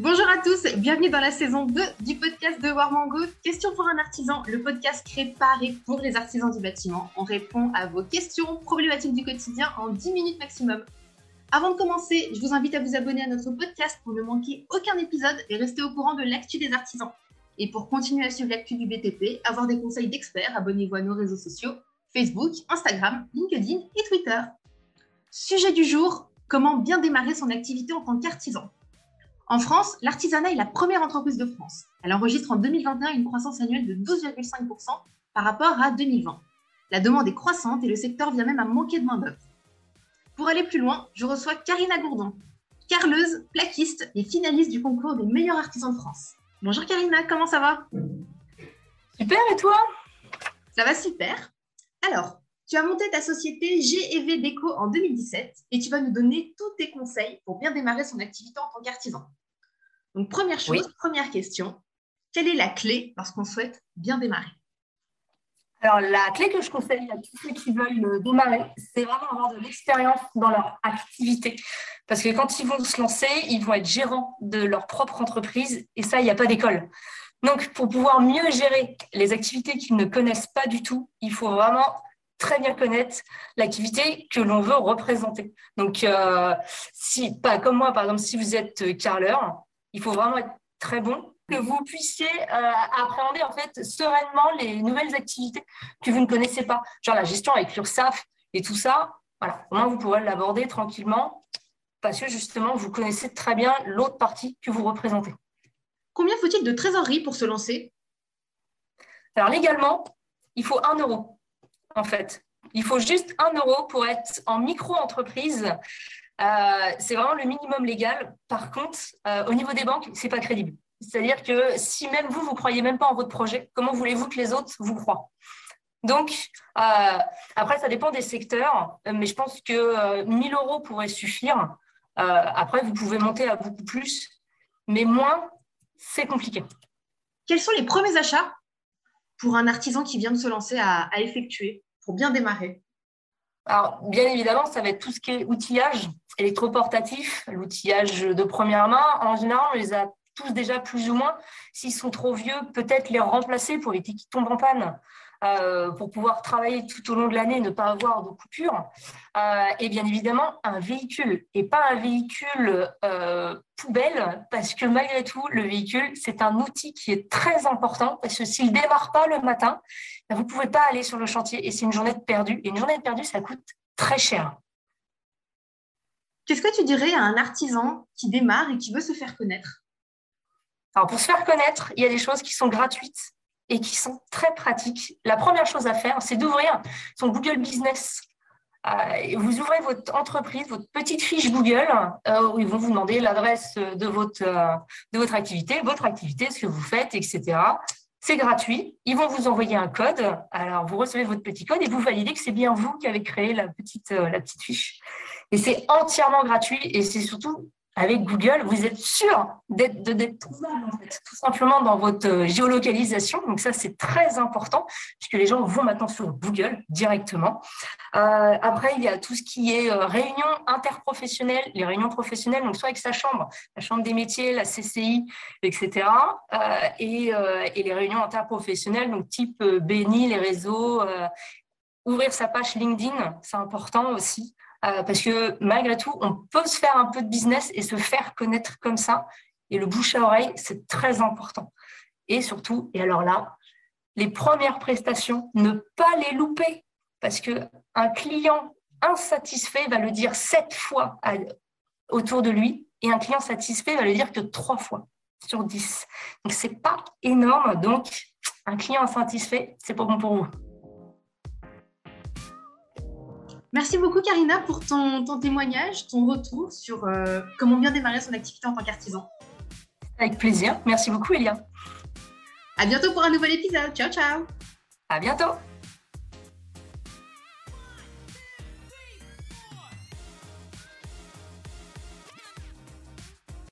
Bonjour à tous, bienvenue dans la saison 2 du podcast de Warmango. Question pour un artisan, le podcast créé pour les artisans du bâtiment. On répond à vos questions, problématiques du quotidien en 10 minutes maximum. Avant de commencer, je vous invite à vous abonner à notre podcast pour ne manquer aucun épisode et rester au courant de l'actu des artisans. Et pour continuer à suivre l'actu du BTP, avoir des conseils d'experts, abonnez-vous à nos réseaux sociaux Facebook, Instagram, LinkedIn et Twitter. Sujet du jour, comment bien démarrer son activité en tant qu'artisan? En France, l'artisanat est la première entreprise de France. Elle enregistre en 2021 une croissance annuelle de 12,5% par rapport à 2020. La demande est croissante et le secteur vient même à manquer de main-d'œuvre. Pour aller plus loin, je reçois Karina Gourdon, carleuse, plaquiste et finaliste du concours des meilleurs artisans de France. Bonjour Karina, comment ça va? Super, et toi? Ça va super. Alors, tu as monté ta société GEV Déco en 2017 et tu vas nous donner tous tes conseils pour bien démarrer son activité en tant qu'artisan. Donc, première chose, première question, quelle est la clé lorsqu'on souhaite bien démarrer? Alors, la clé que je conseille à tous ceux qui veulent euh, démarrer, c'est vraiment avoir de l'expérience dans leur activité. Parce que quand ils vont se lancer, ils vont être gérants de leur propre entreprise et ça, il n'y a pas d'école. Donc, pour pouvoir mieux gérer les activités qu'ils ne connaissent pas du tout, il faut vraiment très bien connaître l'activité que l'on veut représenter. Donc, euh, si, pas comme moi, par exemple, si vous êtes carleur, il faut vraiment être très bon que vous puissiez euh, appréhender en fait sereinement les nouvelles activités que vous ne connaissez pas, genre la gestion avec l'URSSAF et tout ça. Voilà, au moins vous pourrez l'aborder tranquillement parce que justement vous connaissez très bien l'autre partie que vous représentez. Combien faut-il de trésorerie pour se lancer? Alors légalement, il faut un euro en fait. Il faut juste un euro pour être en micro-entreprise. Euh, c'est vraiment le minimum légal. Par contre, euh, au niveau des banques, c'est pas crédible. C'est-à-dire que si même vous, vous croyez même pas en votre projet, comment voulez-vous que les autres vous croient? Donc, euh, après, ça dépend des secteurs, mais je pense que 1000 euros pourrait suffire. après, vous pouvez monter à beaucoup plus, mais moins, c'est compliqué. Quels sont les premiers achats pour un artisan qui vient de se lancer à effectuer pour bien démarrer alors, bien évidemment, ça va être tout ce qui est outillage électroportatif, l'outillage de première main. En général, on les a tous déjà plus ou moins. S'ils sont trop vieux, peut-être les remplacer pour éviter qu'ils tombent en panne. Euh, pour pouvoir travailler tout au long de l'année, ne pas avoir de coupures. Euh, et bien évidemment, un véhicule, et pas un véhicule euh, poubelle, parce que malgré tout, le véhicule, c'est un outil qui est très important, parce que s'il ne démarre pas le matin, ben, vous ne pouvez pas aller sur le chantier, et c'est une journée de perdue. Et une journée de perdue, ça coûte très cher. Qu'est-ce que tu dirais à un artisan qui démarre et qui veut se faire connaître? Alors, pour se faire connaître, il y a des choses qui sont gratuites et qui sont très pratiques. La première chose à faire, c'est d'ouvrir son Google Business. Euh, vous ouvrez votre entreprise, votre petite fiche Google, euh, où ils vont vous demander l'adresse de votre, euh, de votre activité, votre activité, ce que vous faites, etc. C'est gratuit. Ils vont vous envoyer un code. Alors, vous recevez votre petit code et vous validez que c'est bien vous qui avez créé la petite, la petite fiche. Et c'est entièrement gratuit et c'est surtout avec Google, vous êtes sûr d'être trouvable, tout simplement dans votre euh, géolocalisation. Donc ça, c'est très important, puisque les gens vont maintenant sur Google directement. Euh, après, il y a tout ce qui est euh, réunions interprofessionnelles, les réunions professionnelles, donc soit avec sa chambre, la chambre des métiers, la CCI, etc. et, et, les réunions interprofessionnelles, donc type BNI, les réseaux, ouvrir sa page LinkedIn, c'est important aussi. Euh, parce que malgré tout, on peut se faire un peu de business et se faire connaître comme ça. Et le bouche à oreille, c'est très important. Et surtout, et alors là, les premières prestations, ne pas les louper, parce qu'un client insatisfait va le dire sept fois autour de lui, et un client satisfait va le dire que trois fois sur dix. Donc, ce n'est pas énorme. Donc, un client insatisfait, c'est pas bon pour vous. Merci beaucoup Karina pour ton, témoignage, ton retour sur euh, comment bien démarrer son activité en tant qu'artisan. Avec plaisir. Merci beaucoup Elia. À bientôt pour un nouvel épisode. Ciao ciao. À bientôt.